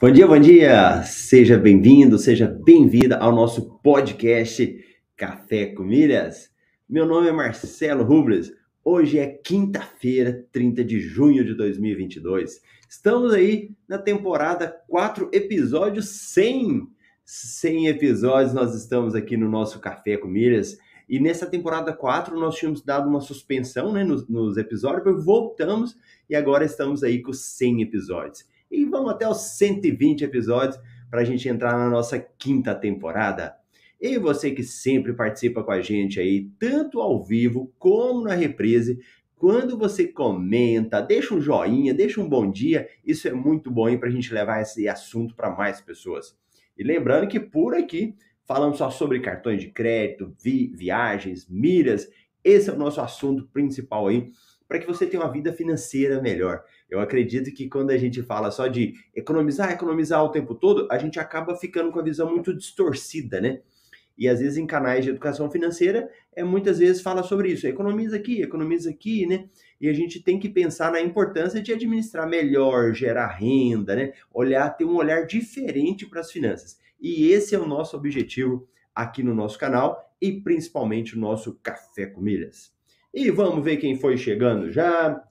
Bom dia, bom dia! Seja bem-vindo, seja bem-vinda ao nosso podcast Café com Milhas. Meu nome é Marcelo Rubles. Hoje é quinta-feira, 30 de junho de 2022. Estamos aí na temporada 4, episódio 100. 100 episódios nós estamos aqui no nosso Café com Milhas. E nessa temporada 4 nós tínhamos dado uma suspensão né, nos, nos episódios, voltamos e agora estamos aí com 100 episódios e vamos até os 120 episódios para a gente entrar na nossa quinta temporada. E você que sempre participa com a gente aí, tanto ao vivo como na reprise, quando você comenta, deixa um joinha, deixa um bom dia, isso é muito bom para a gente levar esse assunto para mais pessoas. E lembrando que por aqui falamos só sobre cartões de crédito, vi viagens, milhas, esse é o nosso assunto principal aí, para que você tenha uma vida financeira melhor. Eu acredito que quando a gente fala só de economizar, economizar o tempo todo, a gente acaba ficando com a visão muito distorcida, né? E às vezes em canais de educação financeira, é muitas vezes fala sobre isso, economiza aqui, economiza aqui, né? E a gente tem que pensar na importância de administrar melhor, gerar renda, né? Olhar, ter um olhar diferente para as finanças. E esse é o nosso objetivo aqui no nosso canal e principalmente o nosso Café com Milhas. E vamos ver quem foi chegando já.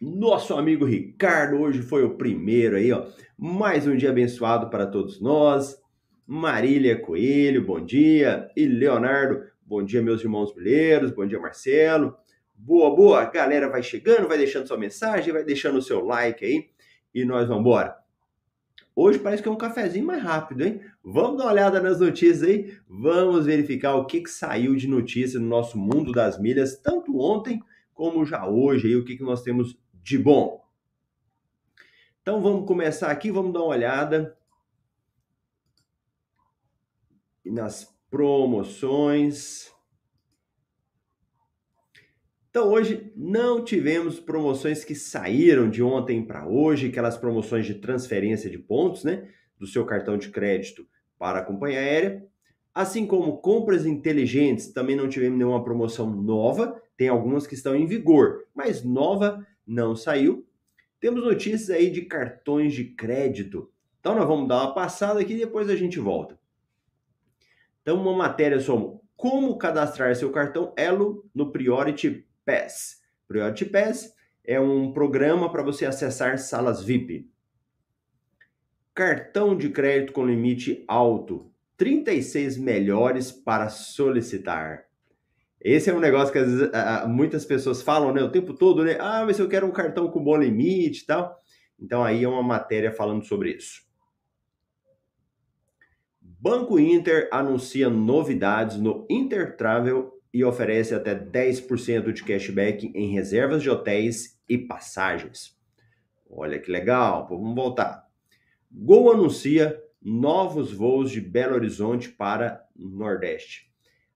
Nosso amigo Ricardo hoje foi o primeiro aí, ó. Mais um dia abençoado para todos nós. Marília Coelho, bom dia. E Leonardo, bom dia, meus irmãos brasileiros. Bom dia, Marcelo. Boa, boa. Galera vai chegando, vai deixando sua mensagem, vai deixando o seu like aí. E nós vamos embora. Hoje parece que é um cafezinho mais rápido, hein? Vamos dar uma olhada nas notícias aí. Vamos verificar o que, que saiu de notícia no nosso mundo das milhas, tanto ontem como já hoje, aí, o que, que nós temos de bom. Então vamos começar aqui, vamos dar uma olhada nas promoções. Então hoje não tivemos promoções que saíram de ontem para hoje, aquelas promoções de transferência de pontos, né, do seu cartão de crédito para a companhia aérea. Assim como compras inteligentes, também não tivemos nenhuma promoção nova, tem algumas que estão em vigor, mas nova não saiu. Temos notícias aí de cartões de crédito. Então nós vamos dar uma passada aqui e depois a gente volta. Então uma matéria sobre como cadastrar seu cartão Elo no Priority Pass. Priority Pass é um programa para você acessar salas VIP. Cartão de crédito com limite alto. 36 melhores para solicitar. Esse é um negócio que vezes, muitas pessoas falam, né, o tempo todo, né? Ah, mas eu quero um cartão com bom limite e tal. Então aí é uma matéria falando sobre isso. Banco Inter anuncia novidades no Intertravel e oferece até 10% de cashback em reservas de hotéis e passagens. Olha que legal, vamos voltar. Gol anuncia novos voos de Belo Horizonte para Nordeste.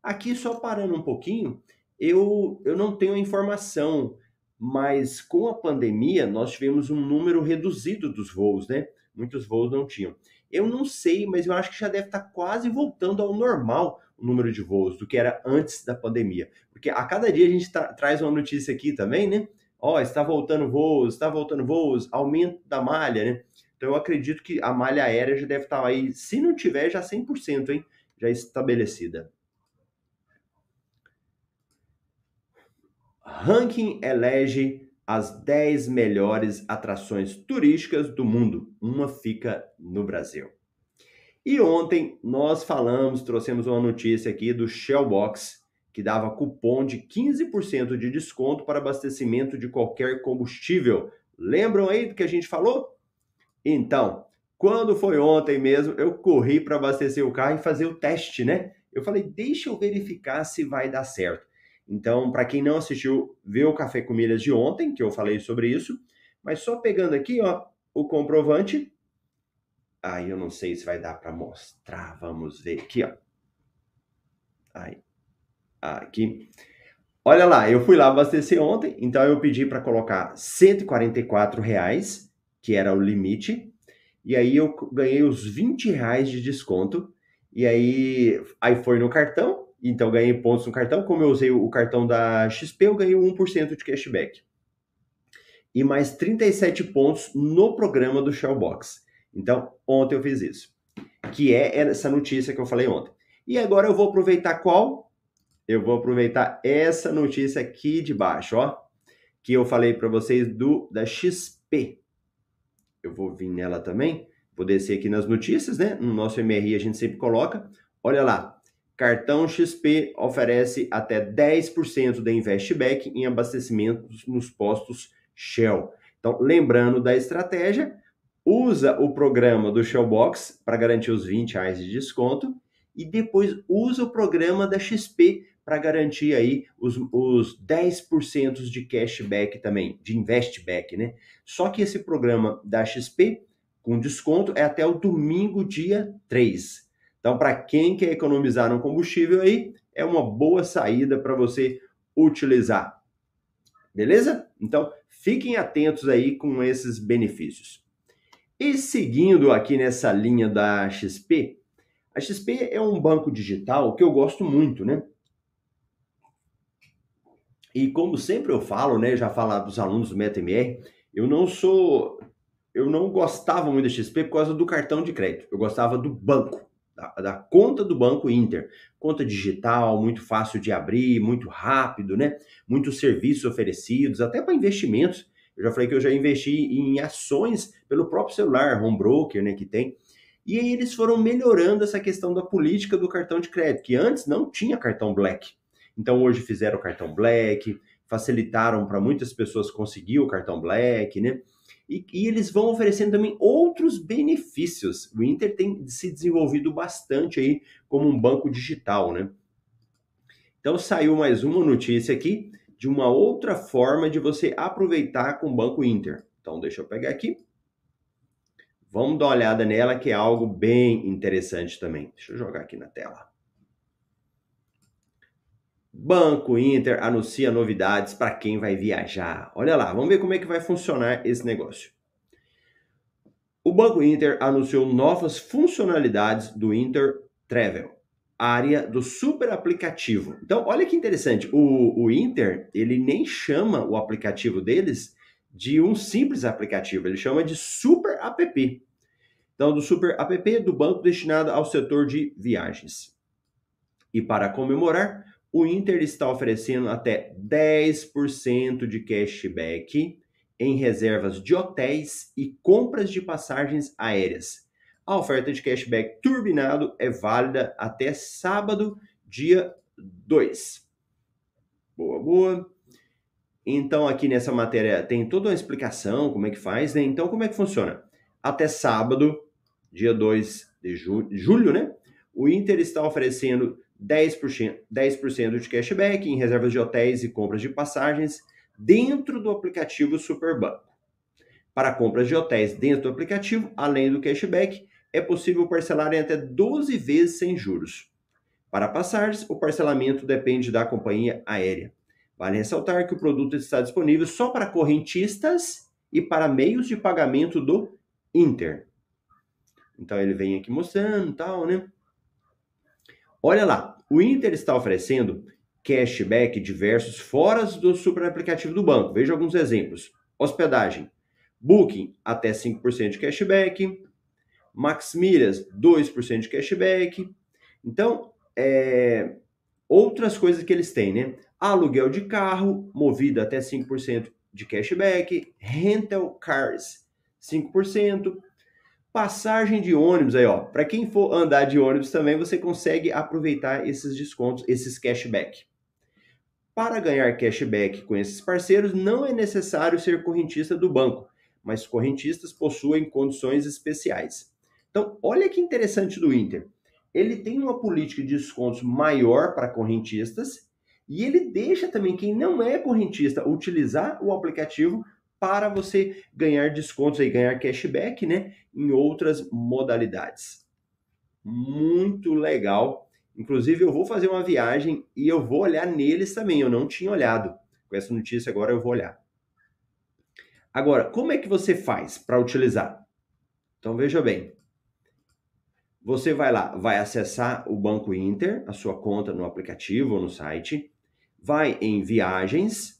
Aqui, só parando um pouquinho, eu, eu não tenho informação, mas com a pandemia nós tivemos um número reduzido dos voos, né? Muitos voos não tinham. Eu não sei, mas eu acho que já deve estar quase voltando ao normal o número de voos do que era antes da pandemia. Porque a cada dia a gente tra traz uma notícia aqui também, né? Ó, oh, está voltando voos, está voltando voos, aumento da malha, né? Então eu acredito que a malha aérea já deve estar aí, se não tiver, já 100%, hein? Já estabelecida. Ranking elege as 10 melhores atrações turísticas do mundo. Uma fica no Brasil. E ontem nós falamos, trouxemos uma notícia aqui do Shellbox, que dava cupom de 15% de desconto para abastecimento de qualquer combustível. Lembram aí do que a gente falou? Então, quando foi ontem mesmo, eu corri para abastecer o carro e fazer o teste, né? Eu falei, deixa eu verificar se vai dar certo. Então, para quem não assistiu, vê o Café com Milhas de ontem, que eu falei sobre isso. Mas só pegando aqui, ó, o comprovante. Aí eu não sei se vai dar para mostrar. Vamos ver aqui, ó. Aí. Aqui. Olha lá, eu fui lá abastecer ontem, então eu pedi para colocar 144 reais, que era o limite, e aí eu ganhei os 20 reais de desconto, e aí, aí foi no cartão, então ganhei pontos no cartão. Como eu usei o cartão da XP, eu ganhei 1% de cashback. E mais 37 pontos no programa do Shellbox. Então, ontem eu fiz isso. Que é essa notícia que eu falei ontem. E agora eu vou aproveitar qual? Eu vou aproveitar essa notícia aqui de baixo, ó. Que eu falei para vocês do da XP. Eu vou vir nela também. Vou descer aqui nas notícias, né? No nosso MRI a gente sempre coloca. Olha lá, Cartão XP oferece até 10% de investback em abastecimentos nos postos Shell. Então, lembrando da estratégia, usa o programa do Shellbox para garantir os 20 reais de desconto e depois usa o programa da XP para garantir aí os, os 10% de cashback também, de investback, né? Só que esse programa da XP com desconto é até o domingo, dia 3. Então, para quem quer economizar no combustível aí, é uma boa saída para você utilizar. Beleza? Então, fiquem atentos aí com esses benefícios. E seguindo aqui nessa linha da XP, a XP é um banco digital que eu gosto muito, né? E como sempre eu falo, né, já falar dos alunos do MetaMR, eu não sou eu não gostava muito da XP por causa do cartão de crédito. Eu gostava do banco da, conta do Banco Inter. Conta digital, muito fácil de abrir, muito rápido, né? Muitos serviços oferecidos, até para investimentos. Eu já falei que eu já investi em ações pelo próprio celular, home broker, né, que tem. E aí eles foram melhorando essa questão da política do cartão de crédito, que antes não tinha cartão Black. Então hoje fizeram o cartão Black, facilitaram para muitas pessoas conseguir o cartão Black, né? E, e, eles vão oferecendo também outros benefícios. O Inter tem se desenvolvido bastante aí como um banco digital, né? Então saiu mais uma notícia aqui de uma outra forma de você aproveitar com o Banco Inter. Então deixa eu pegar aqui. Vamos dar uma olhada nela que é algo bem interessante também. Deixa eu jogar aqui na tela. Banco Inter anuncia novidades para quem vai viajar. Olha lá, vamos ver como é que vai funcionar esse negócio. O Banco Inter anunciou novas funcionalidades do Inter Travel, área do super aplicativo. Então, olha que interessante, o, o Inter, ele nem chama o aplicativo deles de um simples aplicativo, ele chama de Super App. Então, do Super App do banco destinado ao setor de viagens. E para comemorar, o Inter está oferecendo até 10% de cashback em reservas de hotéis e compras de passagens aéreas. A oferta de cashback turbinado é válida até sábado, dia 2. Boa, boa. Então, aqui nessa matéria tem toda uma explicação como é que faz, né? Então, como é que funciona? Até sábado, dia 2 de julho, né? O Inter está oferecendo 10%, 10% de cashback em reservas de hotéis e compras de passagens dentro do aplicativo Superbanco. Para compras de hotéis dentro do aplicativo, além do cashback, é possível parcelar em até 12 vezes sem juros. Para passagens, o parcelamento depende da companhia aérea. Vale ressaltar que o produto está disponível só para correntistas e para meios de pagamento do Inter. Então ele vem aqui mostrando tal, né? Olha lá, o Inter está oferecendo cashback diversos fora do super aplicativo do banco. Veja alguns exemplos. Hospedagem, Booking até 5% de cashback, Max Milhas 2% de cashback. Então, é, outras coisas que eles têm, né? Aluguel de carro, movido até 5% de cashback, rental cars 5%, Passagem de ônibus aí, ó. Para quem for andar de ônibus também, você consegue aproveitar esses descontos, esses cashback. Para ganhar cashback com esses parceiros, não é necessário ser correntista do banco, mas correntistas possuem condições especiais. Então, olha que interessante do Inter. Ele tem uma política de descontos maior para correntistas e ele deixa também quem não é correntista utilizar o aplicativo para você ganhar descontos e ganhar cashback, né, em outras modalidades. Muito legal. Inclusive eu vou fazer uma viagem e eu vou olhar neles também. Eu não tinha olhado. Com essa notícia agora eu vou olhar. Agora, como é que você faz para utilizar? Então veja bem. Você vai lá, vai acessar o Banco Inter, a sua conta no aplicativo ou no site, vai em viagens,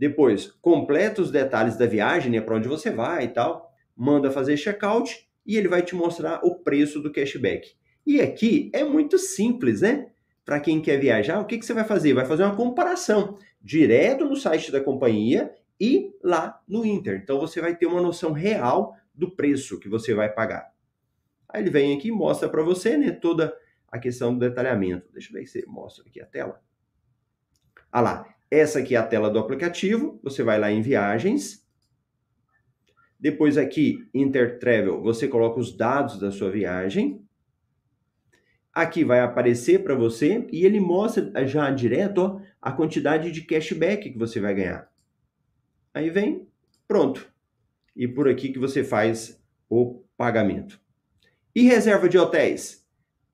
depois completa os detalhes da viagem, né, para onde você vai e tal, manda fazer checkout e ele vai te mostrar o preço do cashback. E aqui é muito simples, né? Para quem quer viajar, o que, que você vai fazer? Vai fazer uma comparação direto no site da companhia e lá no Inter. Então você vai ter uma noção real do preço que você vai pagar. Aí ele vem aqui e mostra para você, né, toda a questão do detalhamento. Deixa eu ver se mostra aqui a tela. Ah lá, essa aqui é a tela do aplicativo. Você vai lá em viagens. Depois aqui, Intertravel, você coloca os dados da sua viagem. Aqui vai aparecer para você e ele mostra já direto ó, a quantidade de cashback que você vai ganhar. Aí vem, pronto. E por aqui que você faz o pagamento. E reserva de hotéis?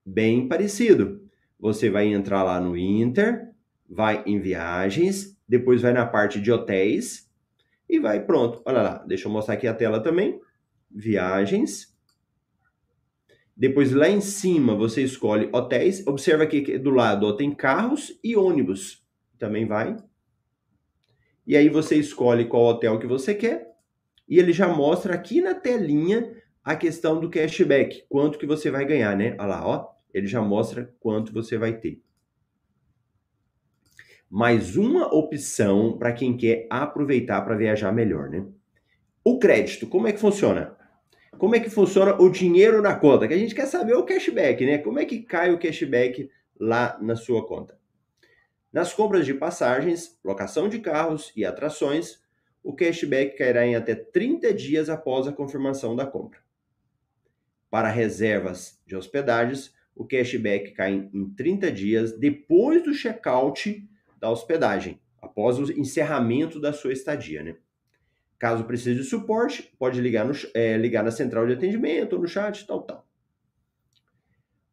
Bem parecido. Você vai entrar lá no Inter, vai em viagens, depois vai na parte de hotéis e vai pronto. Olha lá, deixa eu mostrar aqui a tela também. Viagens. Depois lá em cima você escolhe hotéis. Observa aqui do lado ó, tem carros e ônibus. Também vai. E aí você escolhe qual hotel que você quer. E ele já mostra aqui na telinha a questão do cashback, quanto que você vai ganhar, né? Olha lá, ó, ele já mostra quanto você vai ter. Mais uma opção para quem quer aproveitar para viajar melhor, né? O crédito, como é que funciona? Como é que funciona o dinheiro na conta? Que a gente quer saber o cashback, né? Como é que cai o cashback lá na sua conta? Nas compras de passagens, locação de carros e atrações, o cashback cairá em até 30 dias após a confirmação da compra. Para reservas de hospedagens, o cashback cai em 30 dias depois do check-out da hospedagem, após o encerramento da sua estadia. Né? Caso precise de suporte, pode ligar, no, é, ligar na central de atendimento ou no chat, tal, tal.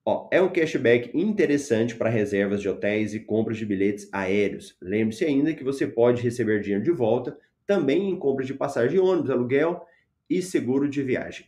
Ó, é um cashback interessante para reservas de hotéis e compras de bilhetes aéreos. Lembre-se ainda que você pode receber dinheiro de volta também em compras de passagem de ônibus, aluguel e seguro de viagem.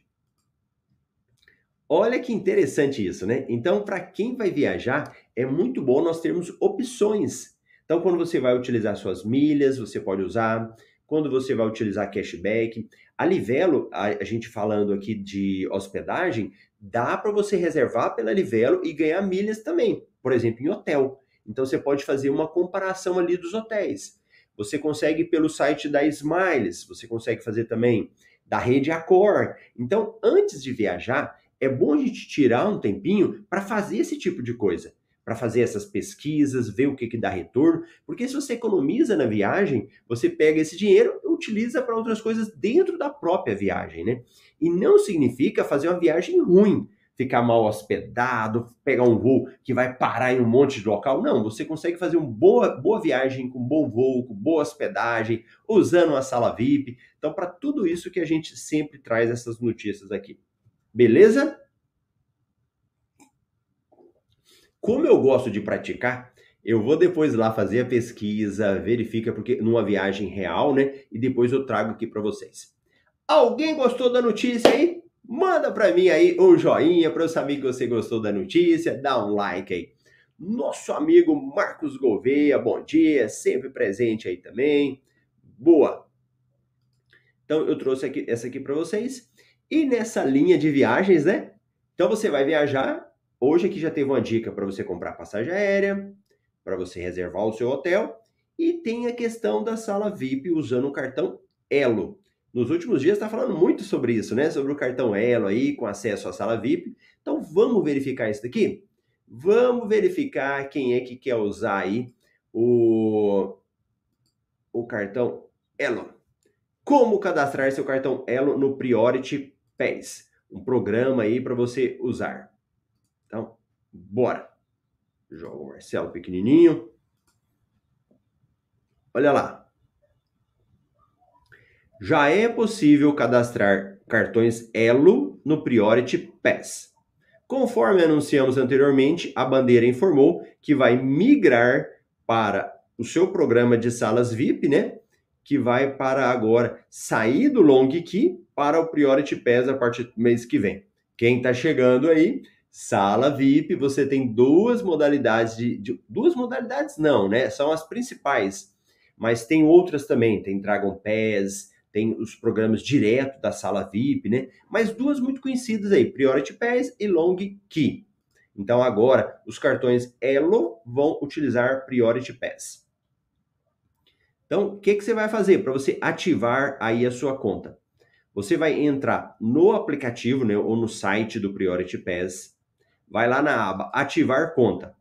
Olha que interessante isso, né? Então, para quem vai viajar, é muito bom nós termos opções. Então, quando você vai utilizar suas milhas, você pode usar. Quando você vai utilizar cashback. A Livelo, a, gente falando aqui de hospedagem, dá para você reservar pela Livelo e ganhar milhas também. Por exemplo, em hotel. Então, você pode fazer uma comparação ali dos hotéis. Você consegue pelo site da Smiles, você consegue fazer também da rede Accor. Então, antes de viajar, é bom a gente tirar um tempinho para fazer esse tipo de coisa, para fazer essas pesquisas, ver o que, que dá retorno, porque se você economiza na viagem, você pega esse dinheiro e utiliza para outras coisas dentro da própria viagem, né? E não significa fazer uma viagem ruim, ficar mal hospedado, pegar um voo que vai parar em um monte de local. Não, você consegue fazer uma boa, boa viagem com bom voo, com boa hospedagem, usando uma sala VIP. Então, para tudo isso que a gente sempre traz essas notícias aqui. Beleza? Como eu gosto de praticar, eu vou depois lá fazer a pesquisa, verifica porque numa viagem real, né? E depois eu trago aqui para vocês. Alguém gostou da notícia aí? Manda para mim aí um joinha para eu saber que você gostou da notícia, dá um like aí. Nosso amigo Marcos Gouveia, bom dia, sempre presente aí também. Boa. Então eu trouxe aqui, essa aqui para vocês. E nessa linha de viagens, né? Então você vai viajar. Hoje aqui já teve uma dica para você comprar passagem aérea, para você reservar o seu hotel e tem a questão da sala VIP usando o cartão Elo. nos últimos dias está falando muito sobre isso, né? Sobre o cartão Elo aí, com acesso à sala VIP. Então vamos verificar isso daqui? Vamos verificar quem é que quer usar aí o, o cartão Elo. Como cadastrar seu cartão Elo no Priority Pass? Um programa aí para você usar. Então, bora. Joga o Marcelo pequenininho. Olha lá já é possível cadastrar cartões Elo no Priority Pass. Conforme anunciamos anteriormente, a bandeira informou que vai migrar para o seu programa de salas VIP, né? Que vai para agora sair do Long Key para o Priority Pass a partir do mês que vem. Quem está chegando aí, sala VIP, você tem duas modalidades de, de, duas modalidades não, né? São as principais, mas tem outras também. Tem Dragon Pass, tem os programas direto da sala VIP, né? Mas duas muito conhecidas aí, Priority Pass e Long Key. Então agora os cartões Elo vão utilizar Priority Pass. Então, o que, que você vai fazer para você ativar aí a sua conta? Você vai entrar no aplicativo, né, ou no site do Priority Pass, vai lá na aba Ativar Conta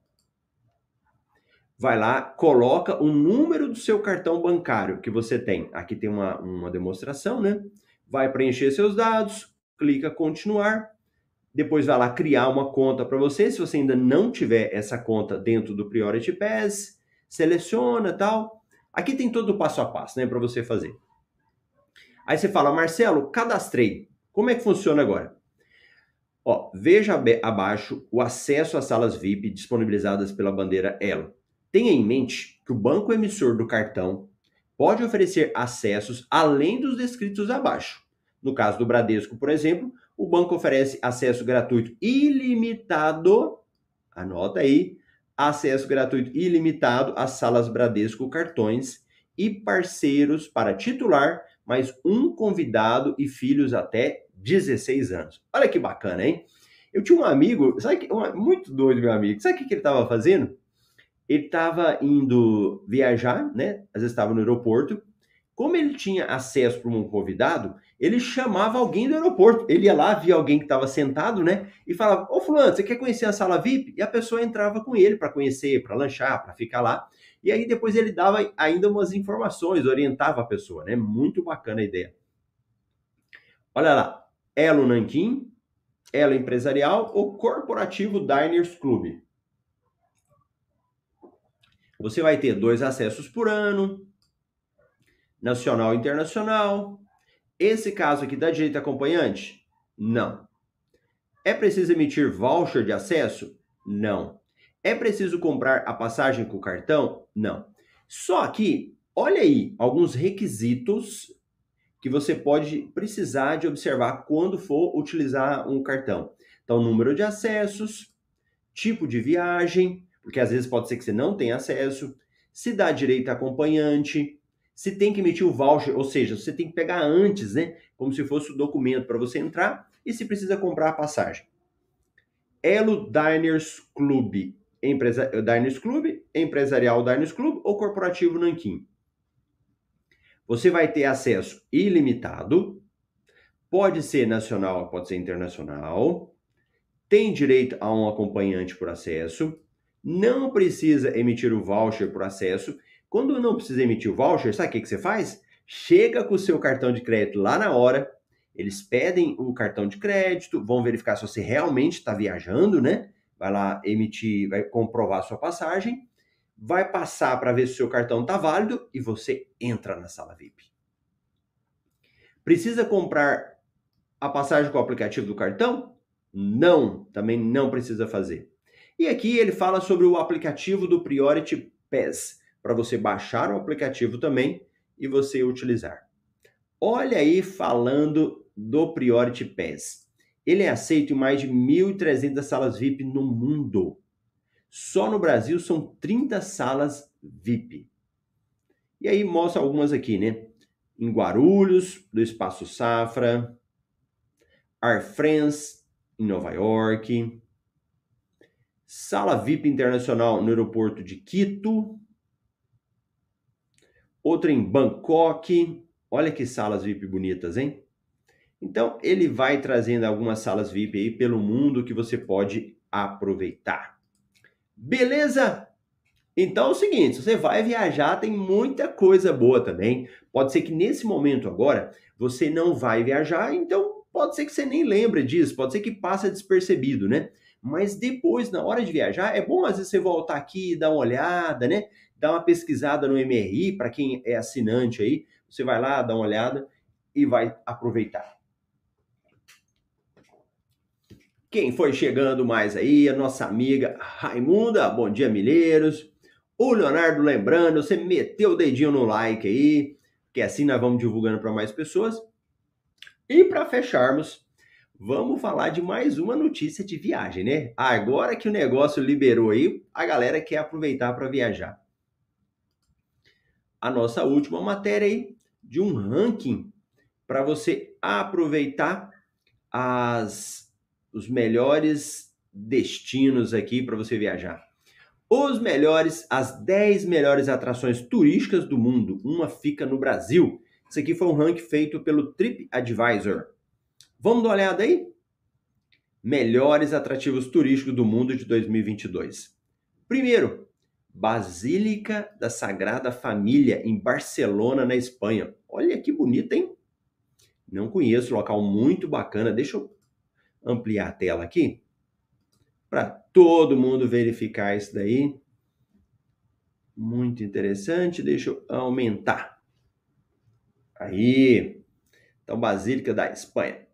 vai lá, coloca o número do seu cartão bancário que você tem. Aqui tem uma, uma demonstração, né? Vai preencher seus dados, clica continuar, depois vai lá criar uma conta para você. Se você ainda não tiver essa conta dentro do Priority Pass, seleciona tal. Aqui tem todo o passo a passo, né, para você fazer. Aí você fala, Marcelo, cadastrei. Como é que funciona agora? Ó, veja abaixo o acesso às salas VIP disponibilizadas pela bandeira Elo. Tenha em mente que o banco emissor do cartão pode oferecer acessos além dos descritos abaixo. No caso do Bradesco, por exemplo, o banco oferece acesso gratuito ilimitado, anota aí, acesso gratuito ilimitado às salas Bradesco cartões e parceiros para titular, mais um convidado e filhos até 16 anos. Olha que bacana, hein? Eu tinha um amigo, sabe que muito doido meu amigo. Sabe o que ele estava fazendo? ele estava indo viajar, né? Às vezes estava no aeroporto. Como ele tinha acesso para um convidado, ele chamava alguém do aeroporto. Ele ia lá, via alguém que estava sentado, né? E falava: Ô, Fulano, você quer conhecer a sala VIP? E a pessoa entrava com ele para conhecer, para lanchar, para ficar lá. E aí depois ele dava ainda umas informações, orientava a pessoa, né? Muito bacana a ideia. Olha lá: Elo Nanquim, Elo Empresarial ou Corporativo Diners Club. Você vai ter dois acessos por ano, nacional e internacional. Esse caso aqui da direita acompanhante? Não. É preciso emitir voucher de acesso? Não. É preciso comprar a passagem com cartão? Não. Só que, olha aí, alguns requisitos que você pode precisar de observar quando for utilizar um cartão. Então, número de acessos, tipo de viagem, porque às vezes pode ser que você não tenha acesso, se dá direito a acompanhante, se tem que emitir o voucher, ou seja, você tem que pegar antes, né? Como se fosse o documento para você entrar e se precisa comprar a passagem. Elo Diners Club, empresa, Diners Club, Empresarial Diners Club ou Corporativo Nanquim. Você vai ter acesso ilimitado, pode ser nacional, pode ser internacional, tem direito a um acompanhante por acesso, não precisa emitir o voucher por acesso. Quando não precisa emitir o voucher, sabe o que, que você faz? Chega com o seu cartão de crédito lá na hora, eles pedem o cartão de crédito, vão verificar se você realmente está viajando, né? Vai lá emitir, vai comprovar sua passagem, vai passar para ver se o seu cartão está válido e você entra na sala VIP. Precisa comprar a passagem com o aplicativo do cartão? Não, também não precisa fazer. E aqui ele fala sobre o aplicativo do Priority Pass, para você baixar o aplicativo também e você utilizar. Olha aí falando do Priority Pass. Ele é aceito em mais de 1.300 salas VIP no mundo. Só no Brasil são 30 salas VIP. E aí mostra algumas aqui, né? Em Guarulhos, do Espaço Safra, Air France, em Nova York, Sala VIP internacional no aeroporto de Quito. Outra em Bangkok. Olha que salas VIP bonitas, hein? Então, ele vai trazendo algumas salas VIP aí pelo mundo que você pode aproveitar. Beleza? Então é o seguinte, se você vai viajar, tem muita coisa boa também. Pode ser que nesse momento agora você não vai viajar, então pode ser que você nem lembre disso, pode ser que passe despercebido, né? Mas depois, na hora de viajar, é bom às vezes você voltar aqui e dar uma olhada, né? Dar uma pesquisada no MRI, para quem é assinante aí, você vai lá, dá uma olhada e vai aproveitar. Quem foi chegando mais aí? A nossa amiga Raimunda, bom dia, milheiros. O Leonardo lembrando, você meteu o dedinho no like aí, que assim nós vamos divulgando para mais pessoas. E para fecharmos, vamos falar de mais uma notícia de viagem, né? Agora que o negócio liberou aí, a galera quer aproveitar para viajar. A nossa última matéria aí de um ranking para você aproveitar as os melhores destinos aqui para você viajar os melhores, as 10 melhores atrações turísticas do mundo. Uma fica no Brasil. Isso aqui foi um ranking feito pelo TripAdvisor. Vamos dar uma olhada aí? Melhores atrativos turísticos do mundo de 2022. Primeiro, Basílica da Sagrada Família, em Barcelona, na Espanha. Olha que bonito, hein? Não conheço, local muito bacana. Deixa eu ampliar a tela aqui para todo mundo verificar isso daí. Muito interessante. Deixa eu aumentar. Aí. Então, Basílica da Espanha.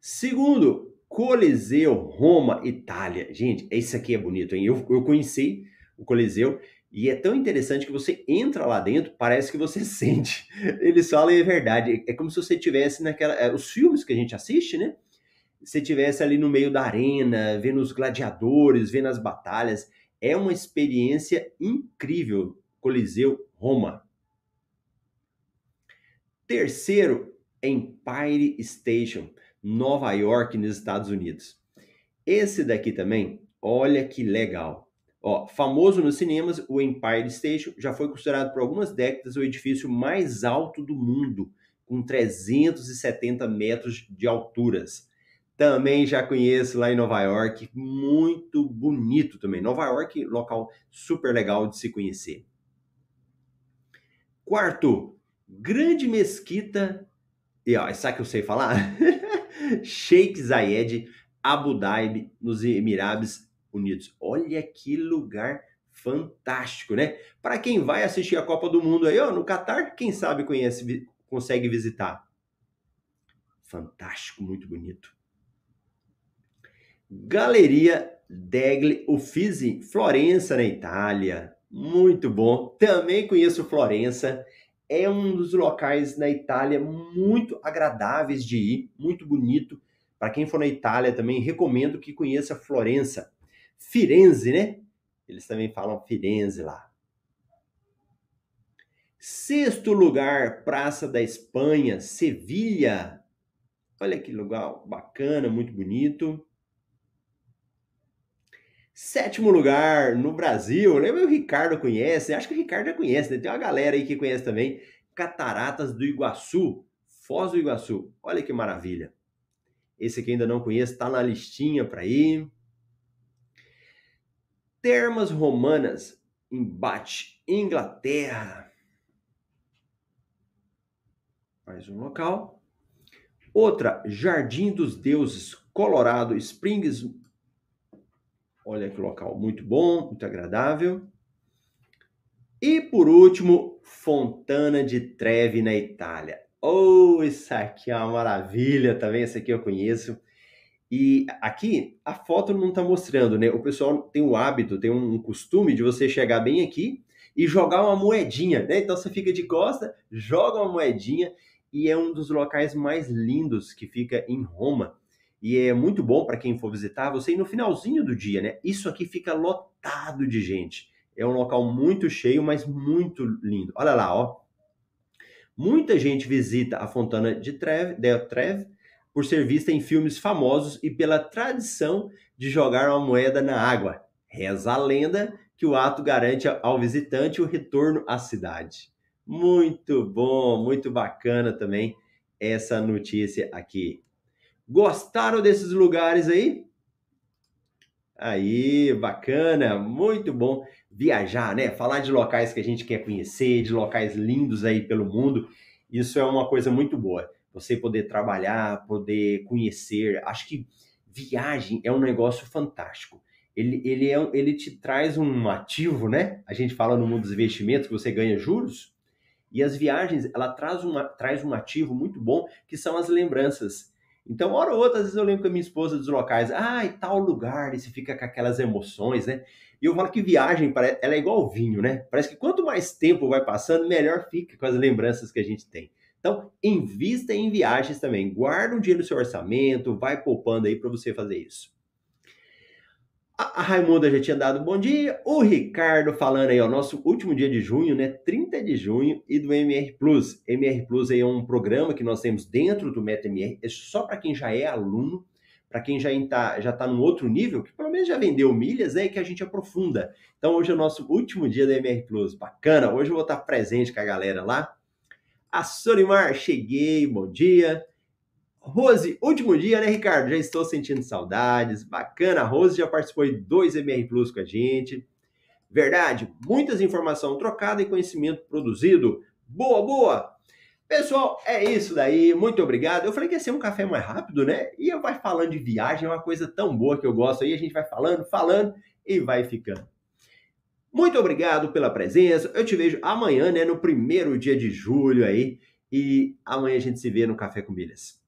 Segundo, Coliseu, Roma, Itália. Gente, esse aqui é bonito, hein? Eu, eu conheci o Coliseu e é tão interessante que você entra lá dentro, parece que você sente. Eles falam é verdade. É como se você tivesse naquela. É, os filmes que a gente assiste, né? Você tivesse ali no meio da arena, vendo os gladiadores, vendo as batalhas. É uma experiência incrível. Coliseu Roma. Terceiro, Empire Station, Nova York, nos Estados Unidos. Esse daqui também, olha que legal. Ó, famoso nos cinemas, o Empire Station já foi considerado por algumas décadas o edifício mais alto do mundo, com 370 metros de alturas. Também já conheço lá em Nova York, muito bonito também. Nova York, local super legal de se conhecer. Quarto, Grande Mesquita, e ó, sabe que eu sei falar? Sheikh Zayed, Abu Dhabi, nos Emirados Unidos. Olha que lugar fantástico, né? Para quem vai assistir a Copa do Mundo aí, ó, no Catar, quem sabe conhece, consegue visitar. Fantástico, muito bonito. Galeria degli Uffizi, Florença, na Itália. Muito bom. Também conheço Florença. É um dos locais na Itália muito agradáveis de ir, muito bonito. Para quem for na Itália também recomendo que conheça Florença. Firenze, né? Eles também falam Firenze lá. Sexto lugar, Praça da Espanha, Sevilha. Olha que lugar bacana, muito bonito. Sétimo lugar no Brasil, lembra o Ricardo conhece? Acho que o Ricardo já conhece, né? tem uma galera aí que conhece também. Cataratas do Iguaçu, Foz do Iguaçu. Olha que maravilha. Esse aqui ainda não conhece, está na listinha para ir. Termas Romanas, embate, Inglaterra. Mais um local. Outra, Jardim dos Deuses, Colorado Springs, Olha que local muito bom, muito agradável. E por último, Fontana de Trevi na Itália. Oh, isso aqui é uma maravilha também, esse aqui eu conheço. E aqui a foto não está mostrando, né? O pessoal tem o hábito, tem um costume de você chegar bem aqui e jogar uma moedinha, né? Então você fica de costa, joga uma moedinha e é um dos locais mais lindos que fica em Roma e é muito bom para quem for visitar você ir no finalzinho do dia, né? Isso aqui fica lotado de gente. É um local muito cheio, mas muito lindo. Olha lá, ó. Muita gente visita a Fontana de Trevi, de Trevi por ser vista em filmes famosos e pela tradição de jogar uma moeda na água. Reza a lenda que o ato garante ao visitante o retorno à cidade. Muito bom, muito bacana também essa notícia aqui. Gostaram desses lugares aí? Aí, bacana, muito bom viajar, né? Falar de locais que a gente quer conhecer, de locais lindos aí pelo mundo. Isso é uma coisa muito boa. Você poder trabalhar, poder conhecer. Acho que viagem é um negócio fantástico. Ele, ele, é, ele te traz um ativo, né? A gente fala no mundo dos investimentos que você ganha juros. E as viagens, ela traz, uma, traz um ativo muito bom, que são as lembranças. Então, hora ou outra, às vezes eu lembro com a minha esposa dos locais, ah, e tal lugar, e você fica com aquelas emoções, né? E eu falo que viagem, ela é igual vinho, né? Parece que quanto mais tempo vai passando, melhor fica com as lembranças que a gente tem. Então, invista em viagens também. Guarda um dinheiro no seu orçamento, vai poupando aí para você fazer isso. A Raimunda já tinha dado bom dia. O Ricardo falando aí, ó, nosso último dia de junho, né? 30 de junho e do MR Plus. MR Plus aí é um programa que nós temos dentro do MetaMR, é só para quem já é aluno, para quem já está já tá num outro nível, que pelo menos já vendeu milhas, né? Que a gente aprofunda. Então hoje é o nosso último dia do MR Plus. Bacana, hoje eu vou estar presente com a galera lá. A Solimar, cheguei, bom dia. Rose, último dia, né, Ricardo? Já estou sentindo saudades. Bacana, a Rose já participou de dois MR Plus com a gente. Verdade, muitas informações trocadas e conhecimento produzido. Boa, boa! Pessoal, é isso daí. Muito obrigado. Eu falei que ia ser um café mais rápido, né? E eu vai falando de viagem, é uma coisa tão boa que eu gosto aí. A gente vai falando, falando e vai ficando. Muito obrigado pela presença. Eu te vejo amanhã, né, no primeiro dia de julho aí. E amanhã a gente se vê no Café com Milhas.